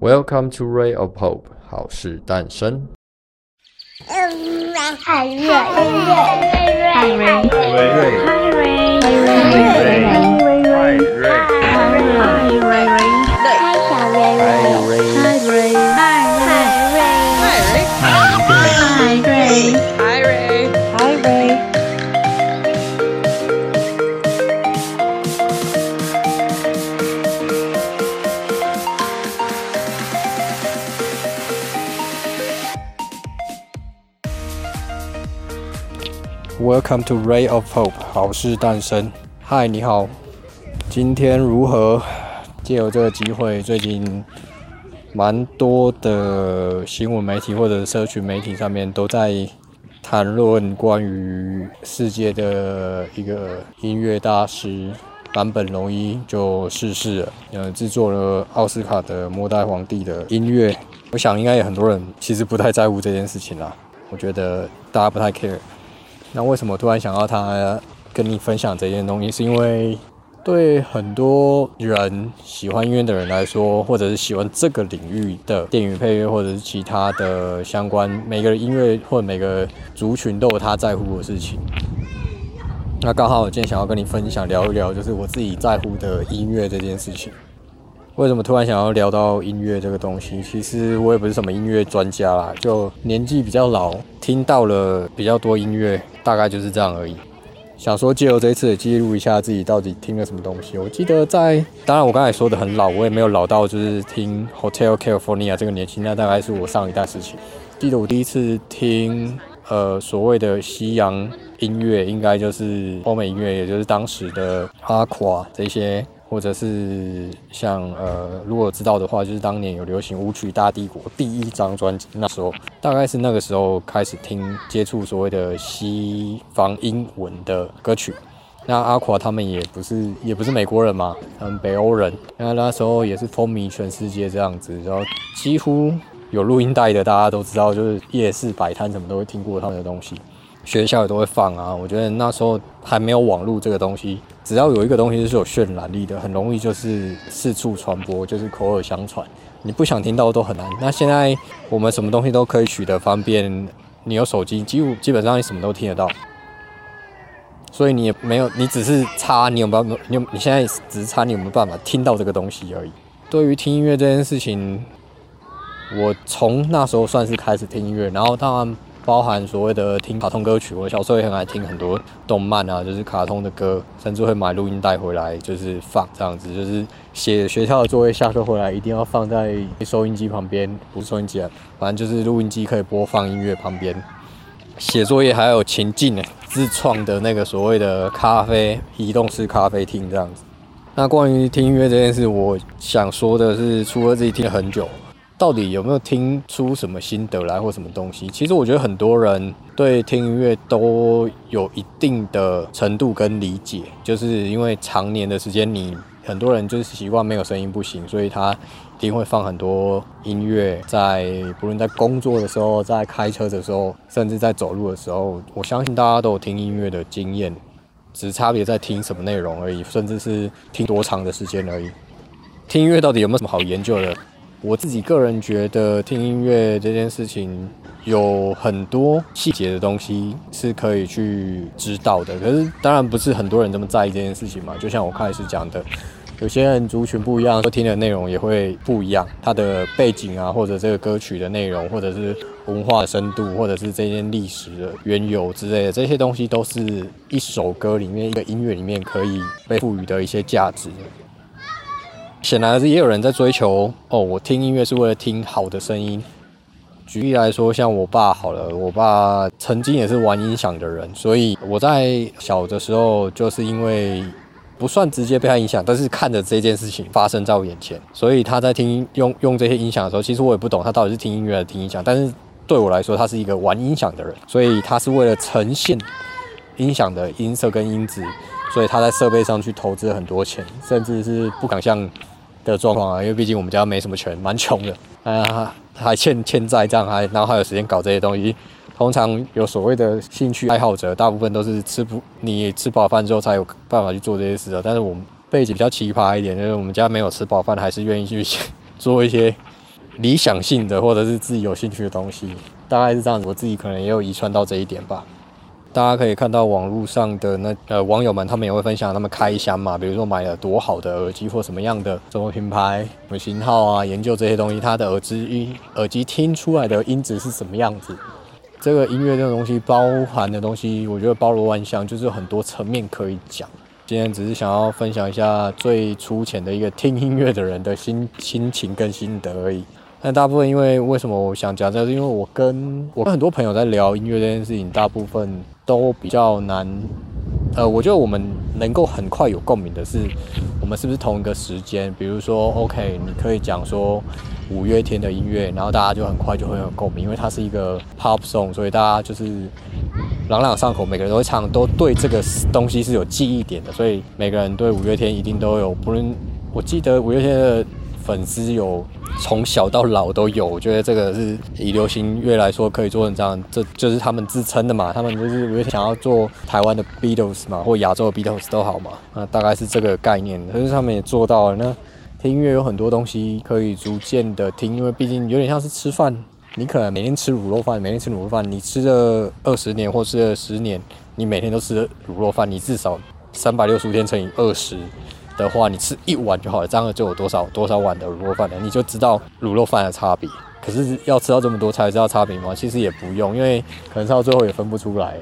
Welcome to Ray of Hope，好事诞生。嗯，海瑞，海瑞，海瑞，海瑞，海瑞，海瑞，海瑞，海瑞，海瑞，海 Welcome to Ray of Hope，好事诞生。嗨，你好，今天如何？借由这个机会，最近蛮多的新闻媒体或者社群媒体上面都在谈论关于世界的一个音乐大师坂本龙一就逝世了。呃，制作了奥斯卡的《末代皇帝》的音乐，我想应该有很多人其实不太在乎这件事情啦。我觉得大家不太 care。那为什么突然想要他跟你分享这件东西？是因为对很多人喜欢音乐的人来说，或者是喜欢这个领域的电影配乐，或者是其他的相关，每个音乐或者每个族群都有他在乎的事情。那刚好我今天想要跟你分享聊一聊，就是我自己在乎的音乐这件事情。为什么突然想要聊到音乐这个东西？其实我也不是什么音乐专家啦，就年纪比较老，听到了比较多音乐，大概就是这样而已。想说借由这一次记录一下自己到底听了什么东西。我记得在，当然我刚才说的很老，我也没有老到就是听 Hotel California 这个年纪，那大概是我上一代事情。记得我第一次听呃所谓的西洋音乐，应该就是欧美音乐，也就是当时的 Aqua 这些。或者是像呃，如果知道的话，就是当年有流行舞曲大帝国第一张专辑，那时候大概是那个时候开始听接触所谓的西方英文的歌曲。那阿垮他们也不是也不是美国人嘛，他们北欧人，那那时候也是风靡全世界这样子，然后几乎有录音带的大家都知道，就是夜市摆摊什么都会听过他们的东西。学校也都会放啊，我觉得那时候还没有网络这个东西，只要有一个东西是有渲染力的，很容易就是四处传播，就是口耳相传。你不想听到都很难。那现在我们什么东西都可以取得方便，你有手机，几乎基本上你什么都听得到。所以你也没有，你只是差你有没有，你你现在只是差你有没有办法听到这个东西而已。对于听音乐这件事情，我从那时候算是开始听音乐，然后当然。包含所谓的听卡通歌曲，我小时候也很爱听很多动漫啊，就是卡通的歌，甚至会买录音带回来就是放这样子，就是写学校的作业，下课回来一定要放在收音机旁边，不是收音机啊，反正就是录音机可以播放音乐旁边。写作业还有情境呢，自创的那个所谓的咖啡移动式咖啡厅这样子。那关于听音乐这件事，我想说的是，除了自己听了很久。到底有没有听出什么心得来或什么东西？其实我觉得很多人对听音乐都有一定的程度跟理解，就是因为常年的时间，你很多人就是习惯没有声音不行，所以他一定会放很多音乐，在不论在工作的时候，在开车的时候，甚至在走路的时候，我相信大家都有听音乐的经验，只差别在听什么内容而已，甚至是听多长的时间而已。听音乐到底有没有什么好研究的？我自己个人觉得，听音乐这件事情有很多细节的东西是可以去知道的。可是，当然不是很多人这么在意这件事情嘛。就像我开始讲的，有些人族群不一样，说听的内容也会不一样。它的背景啊，或者这个歌曲的内容，或者是文化的深度，或者是这件历史的缘由之类的，这些东西都是一首歌里面、一个音乐里面可以被赋予的一些价值。显然是也有人在追求哦，我听音乐是为了听好的声音。举例来说，像我爸好了，我爸曾经也是玩音响的人，所以我在小的时候就是因为不算直接被他影响，但是看着这件事情发生在我眼前，所以他在听用用这些音响的时候，其实我也不懂他到底是听音乐还是听音响，但是对我来说，他是一个玩音响的人，所以他是为了呈现音响的音色跟音质，所以他在设备上去投资了很多钱，甚至是不敢像。的状况啊，因为毕竟我们家没什么钱，蛮穷的，啊，还欠欠债这样，还然后还有时间搞这些东西。通常有所谓的兴趣爱好者，大部分都是吃不你吃饱饭之后才有办法去做这些事的。但是我们背景比较奇葩一点，就是我们家没有吃饱饭，还是愿意去做一些理想性的，或者是自己有兴趣的东西，大概是这样子。我自己可能也有遗传到这一点吧。大家可以看到网络上的那呃网友们，他们也会分享他们开箱嘛，比如说买了多好的耳机或什么样的什么品牌、什么型号啊，研究这些东西，它的耳机音耳机听出来的音质是什么样子。这个音乐这种东西包含的东西，我觉得包罗万象，就是很多层面可以讲。今天只是想要分享一下最粗浅的一个听音乐的人的心 心情跟心得而已。但大部分因为为什么我想讲这个，是因为我跟我跟很多朋友在聊音乐这件事情，大部分。都比较难，呃，我觉得我们能够很快有共鸣的是，我们是不是同一个时间？比如说，OK，你可以讲说五月天的音乐，然后大家就很快就会有共鸣，因为它是一个 pop song，所以大家就是朗朗上口，每个人都会唱，都对这个东西是有记忆点的，所以每个人对五月天一定都有，不论我记得五月天的粉丝有。从小到老都有，我觉得这个是以流行乐来说可以做成这样，这就是他们自称的嘛。他们就是有想要做台湾的 Beatles 嘛，或亚洲的 Beatles 都好嘛。那大概是这个概念，可是他们也做到了。那听音乐有很多东西可以逐渐的听，因为毕竟有点像是吃饭，你可能每天吃卤肉饭，每天吃卤肉饭，你吃了二十年或吃了十年，你每天都吃卤肉饭，你至少三百六十五天乘以二十。的话，你吃一碗就好了，这样就有多少多少碗的卤肉饭了，你就知道卤肉饭的差别。可是要吃到这么多才知道差别吗？其实也不用，因为可能到最后也分不出来。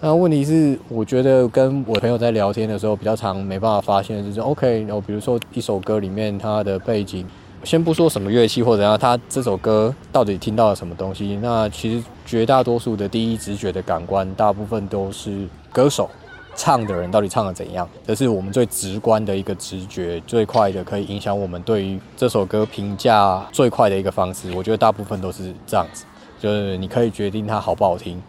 那问题是，我觉得跟我朋友在聊天的时候，比较常没办法发现，就是 OK，然后比如说一首歌里面它的背景，先不说什么乐器或者怎样，他这首歌到底听到了什么东西？那其实绝大多数的第一直觉的感官，大部分都是歌手。唱的人到底唱的怎样？这是我们最直观的一个直觉，最快的可以影响我们对于这首歌评价最快的一个方式。我觉得大部分都是这样子，就是你可以决定它好不好听，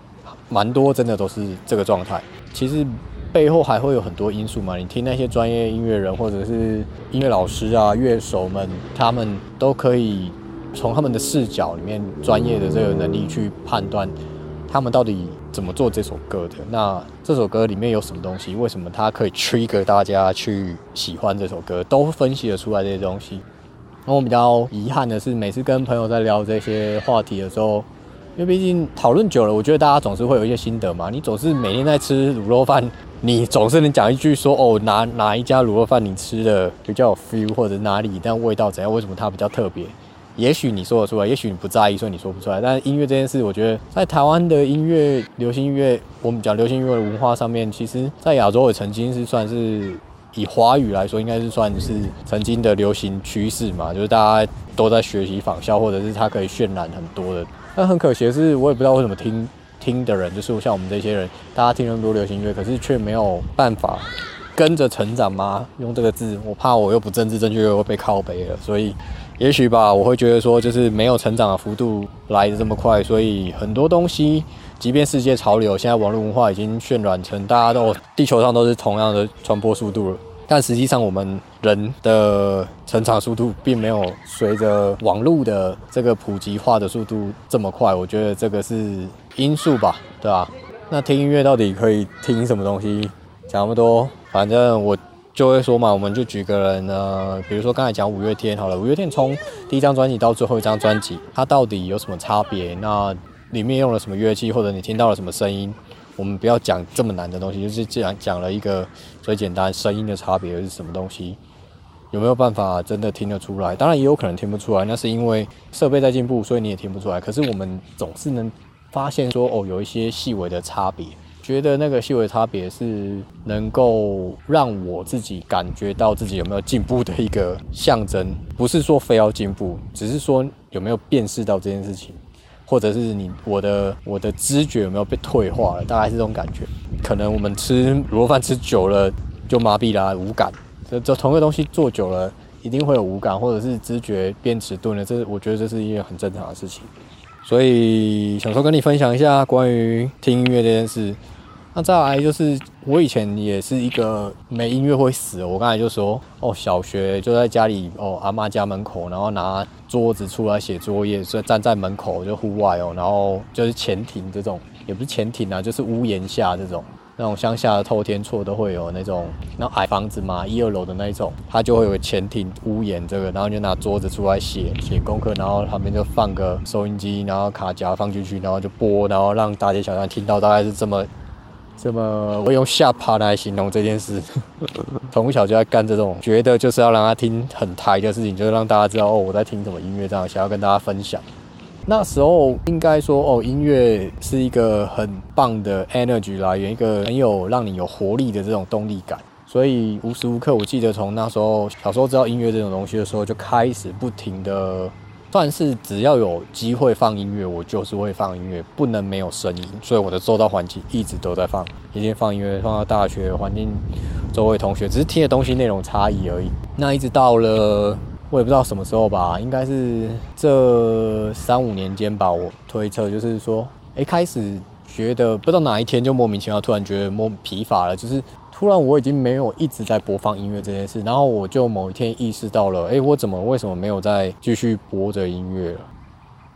蛮多真的都是这个状态。其实背后还会有很多因素嘛，你听那些专业音乐人或者是音乐老师啊、乐手们，他们都可以从他们的视角里面专业的这个能力去判断。他们到底怎么做这首歌的？那这首歌里面有什么东西？为什么它可以 trigger 大家去喜欢这首歌？都分析得出来这些东西。那我比较遗憾的是，每次跟朋友在聊这些话题的时候，因为毕竟讨论久了，我觉得大家总是会有一些心得嘛。你总是每天在吃卤肉饭，你总是能讲一句说：“哦，哪哪一家卤肉饭你吃的比较有 feel，或者哪里但味道怎样？为什么它比较特别？”也许你说得出来，也许你不在意，所以你说不出来。但是音乐这件事，我觉得在台湾的音乐、流行音乐，我们讲流行音乐的文化上面，其实在亚洲也曾经是算是以华语来说，应该是算是曾经的流行趋势嘛，就是大家都在学习仿效，或者是它可以渲染很多的。但很可惜的是，我也不知道为什么听听的人，就是像我们这些人，大家听那么多流行音乐，可是却没有办法跟着成长吗？用这个字，我怕我又不政治正确，又会被靠背了，所以。也许吧，我会觉得说，就是没有成长的幅度来得这么快，所以很多东西，即便世界潮流，现在网络文化已经渲染成大家都地球上都是同样的传播速度了，但实际上我们人的成长速度并没有随着网络的这个普及化的速度这么快，我觉得这个是因素吧，对吧？那听音乐到底可以听什么东西？讲那么多，反正我。就会说嘛，我们就举个人呢，比如说刚才讲五月天好了，五月天从第一张专辑到最后一张专辑，它到底有什么差别？那里面用了什么乐器，或者你听到了什么声音？我们不要讲这么难的东西，就是既然讲了一个最简单声音的差别是什么东西，有没有办法真的听得出来？当然也有可能听不出来，那是因为设备在进步，所以你也听不出来。可是我们总是能发现说，哦，有一些细微的差别。觉得那个细微差别是能够让我自己感觉到自己有没有进步的一个象征，不是说非要进步，只是说有没有辨识到这件事情，或者是你我的我的知觉有没有被退化了，大概是这种感觉。可能我们吃卤肉饭吃久了就麻痹了，无感。这这同一个东西做久了一定会有无感，或者是知觉变迟钝了，这我觉得这是一件很正常的事情。所以想说跟你分享一下关于听音乐这件事。那再来就是我以前也是一个没音乐会死。我刚才就说哦，小学就在家里哦，阿妈家门口，然后拿桌子出来写作业，所以站在门口就户外哦，然后就是前庭这种，也不是前庭啊，就是屋檐下这种。那种乡下的透天厝都会有那种那矮房子嘛，一二楼的那一种，它就会有个前庭屋檐这个，然后就拿桌子出来写写功课，然后旁边就放个收音机，然后卡夹放进去，然后就播，然后让大街小巷听到，大概是这么这么，我用下趴来形容这件事。从小就在干这种，觉得就是要让他听很台的事情，就是让大家知道哦，我在听什么音乐，这样想要跟大家分享。那时候应该说哦，音乐是一个很棒的 energy 来源，一个很有让你有活力的这种动力感。所以无时无刻，我记得从那时候小时候知道音乐这种东西的时候，就开始不停的，算是只要有机会放音乐，我就是会放音乐，不能没有声音。所以我的周遭环境一直都在放，一定放音乐，放到大学环境，周围同学只是听的东西内容差异而已。那一直到了。我也不知道什么时候吧，应该是这三五年间吧。我推测就是说，哎，开始觉得不知道哪一天就莫名其妙突然觉得莫疲乏了，就是突然我已经没有一直在播放音乐这件事，然后我就某一天意识到了，哎，我怎么为什么没有再继续播着音乐了？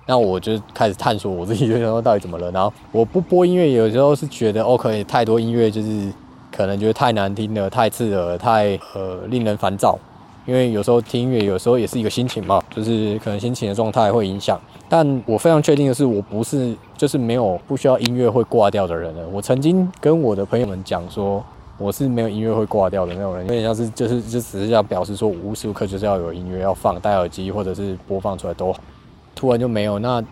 那我就开始探索我自己，就想说到底怎么了。然后我不播音乐，有时候是觉得，OK，太多音乐就是可能觉得太难听了，太刺耳，太呃令人烦躁。因为有时候听音乐，有时候也是一个心情嘛，就是可能心情的状态会影响。但我非常确定的是，我不是就是没有不需要音乐会挂掉的人了。我曾经跟我的朋友们讲说，我是没有音乐会挂掉的那种人，有点像是就是就只是要表示说，无时无刻就是要有音乐要放，戴耳机或者是播放出来都好。突然就没有那。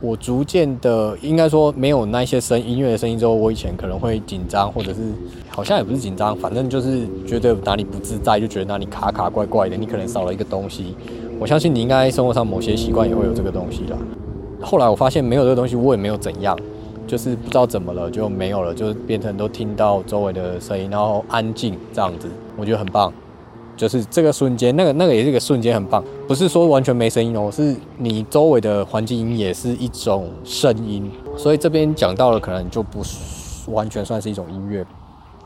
我逐渐的，应该说没有那些声音乐的声音之后，我以前可能会紧张，或者是好像也不是紧张，反正就是觉得哪里不自在，就觉得哪里卡卡怪怪的，你可能少了一个东西。我相信你应该生活上某些习惯也会有这个东西啦。后来我发现没有这个东西，我也没有怎样，就是不知道怎么了就没有了，就变成都听到周围的声音，然后安静这样子，我觉得很棒。就是这个瞬间，那个那个也是一个瞬间，很棒。不是说完全没声音哦，是你周围的环境音也是一种声音。所以这边讲到了，可能就不完全算是一种音乐。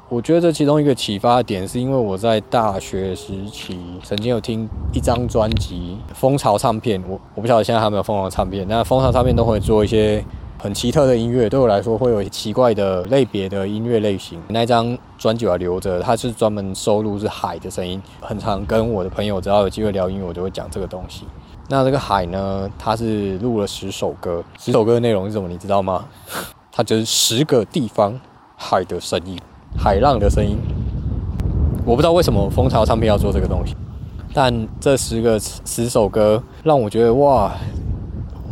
我觉得这其中一个启发点，是因为我在大学时期曾经有听一张专辑《蜂巢唱片》，我我不晓得现在还有没有蜂巢唱片。那蜂巢唱片都会做一些。很奇特的音乐，对我来说会有奇怪的类别的音乐类型。那张专辑我还留着，它是专门收录是海的声音。很常跟我的朋友，只要有机会聊音乐，我就会讲这个东西。那这个海呢，它是录了十首歌，十首歌的内容是什么？你知道吗？它就是十个地方海的声音，海浪的声音。我不知道为什么蜂巢唱片要做这个东西，但这十个十首歌让我觉得哇，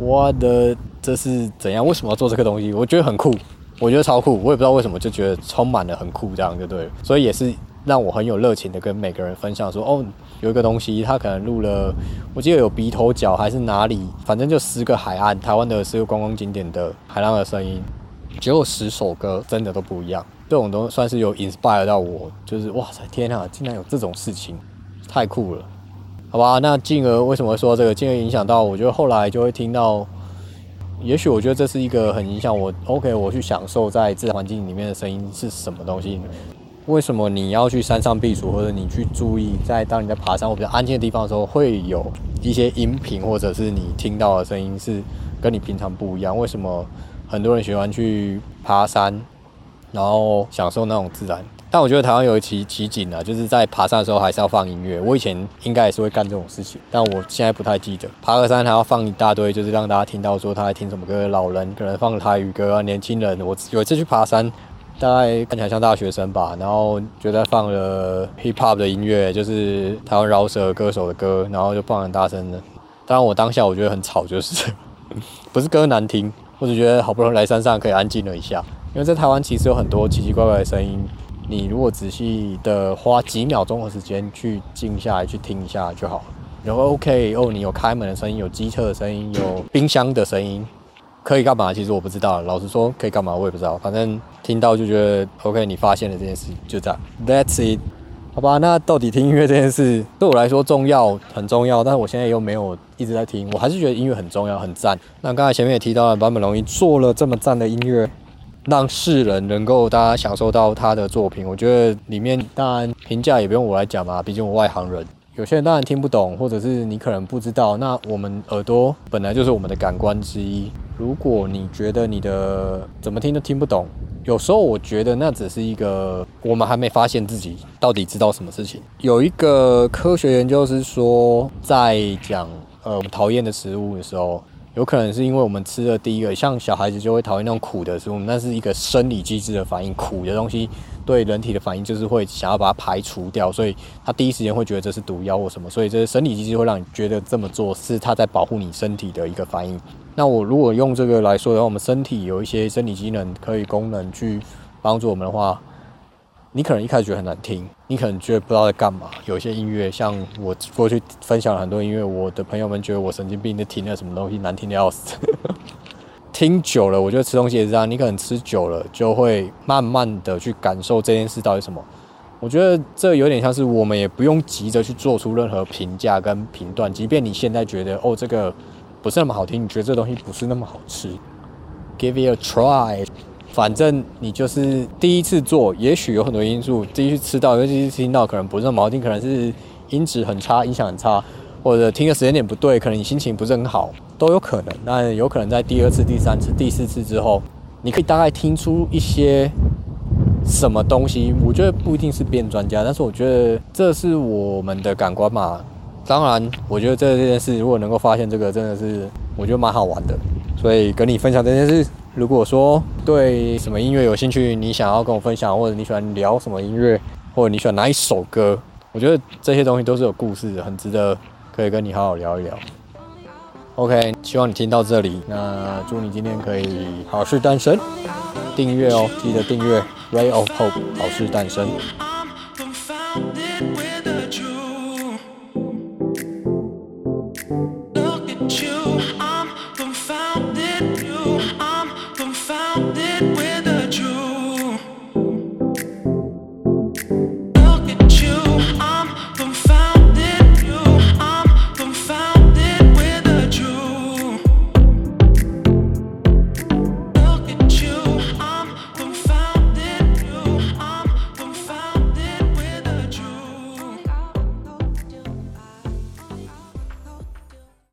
我的。这是怎样？为什么要做这个东西？我觉得很酷，我觉得超酷。我也不知道为什么，就觉得充满了很酷，这样就对了。所以也是让我很有热情的跟每个人分享说，哦，有一个东西，他可能录了，我记得有鼻头角还是哪里，反正就十个海岸，台湾的十个观光景点的海浪的声音，只有十首歌，真的都不一样。这种都算是有 inspire 到我，就是哇塞，天啊，竟然有这种事情，太酷了，好吧？那进而为什么会说这个？进而影响到，我觉得后来就会听到。也许我觉得这是一个很影响我，OK，我去享受在自然环境里面的声音是什么东西？为什么你要去山上避暑，或者你去注意在当你在爬山或比较安静的地方的时候，会有一些音频或者是你听到的声音是跟你平常不一样？为什么很多人喜欢去爬山，然后享受那种自然？但我觉得台湾有一奇奇景啊，就是在爬山的时候还是要放音乐。我以前应该也是会干这种事情，但我现在不太记得。爬个山还要放一大堆，就是让大家听到说他在听什么歌。老人可能放台语歌啊，年轻人，我有一次去爬山，大概看起来像大学生吧，然后就在放了 hip hop 的音乐，就是台湾饶舌歌手的歌，然后就放很大声的。当然我当下我觉得很吵，就是 不是歌难听，我只觉得好不容易来山上可以安静了一下，因为在台湾其实有很多奇奇怪怪的声音。你如果仔细的花几秒钟的时间去静下来去听一下就好了。然后 OK 哦，你有开门的声音，有机车的声音，有冰箱的声音，可以干嘛？其实我不知道，老实说可以干嘛我也不知道。反正听到就觉得 OK，你发现了这件事就这样。That's it，好吧？那到底听音乐这件事对我来说重要很重要，但是我现在又没有一直在听，我还是觉得音乐很重要很赞。那刚才前面也提到了坂本龙一做了这么赞的音乐。让世人能够大家享受到他的作品，我觉得里面当然评价也不用我来讲嘛，毕竟我外行人。有些人当然听不懂，或者是你可能不知道。那我们耳朵本来就是我们的感官之一。如果你觉得你的怎么听都听不懂，有时候我觉得那只是一个我们还没发现自己到底知道什么事情。有一个科学研究是说，在讲呃我们讨厌的食物的时候，有可能是因为我们吃的第一个，像小孩子就会讨厌那种苦的食物，那是一个生理机制的反应，苦的东西对人体的反应就是会想要把它排除掉，所以他第一时间会觉得这是毒药或什么，所以这个生理机制会让你觉得这么做是他在保护你身体的一个反应。那我如果用这个来说的话，我们身体有一些生理机能可以功能去帮助我们的话，你可能一开始觉得很难听，你可能觉得不知道在干嘛。有些音乐，像我过去分享了很多音乐，我的朋友们觉得我神经病，在听了什么东西难听的要死。听久了，我觉得吃东西也是这样，你可能吃久了就会慢慢的去感受这件事到底什么。我觉得这有点像是我们也不用急着去做出任何评价跟评断，即便你现在觉得哦这个。不是那么好听，你觉得这东西不是那么好吃，Give it a try。反正你就是第一次做，也许有很多因素，第一次吃到，尤其是听到，可能不是毛巾，可能是音质很差，音响很差，或者听的时间点不对，可能你心情不是很好，都有可能。那有可能在第二次、第三次、第四次之后，你可以大概听出一些什么东西。我觉得不一定是变专家，但是我觉得这是我们的感官嘛。当然，我觉得这件事如果能够发现这个，真的是我觉得蛮好玩的。所以跟你分享这件事。如果说对什么音乐有兴趣，你想要跟我分享，或者你喜欢聊什么音乐，或者你喜欢哪一首歌，我觉得这些东西都是有故事的，很值得可以跟你好好聊一聊。OK，希望你听到这里。那祝你今天可以好事诞生，订阅哦，记得订阅。Ray of Hope，好事诞生。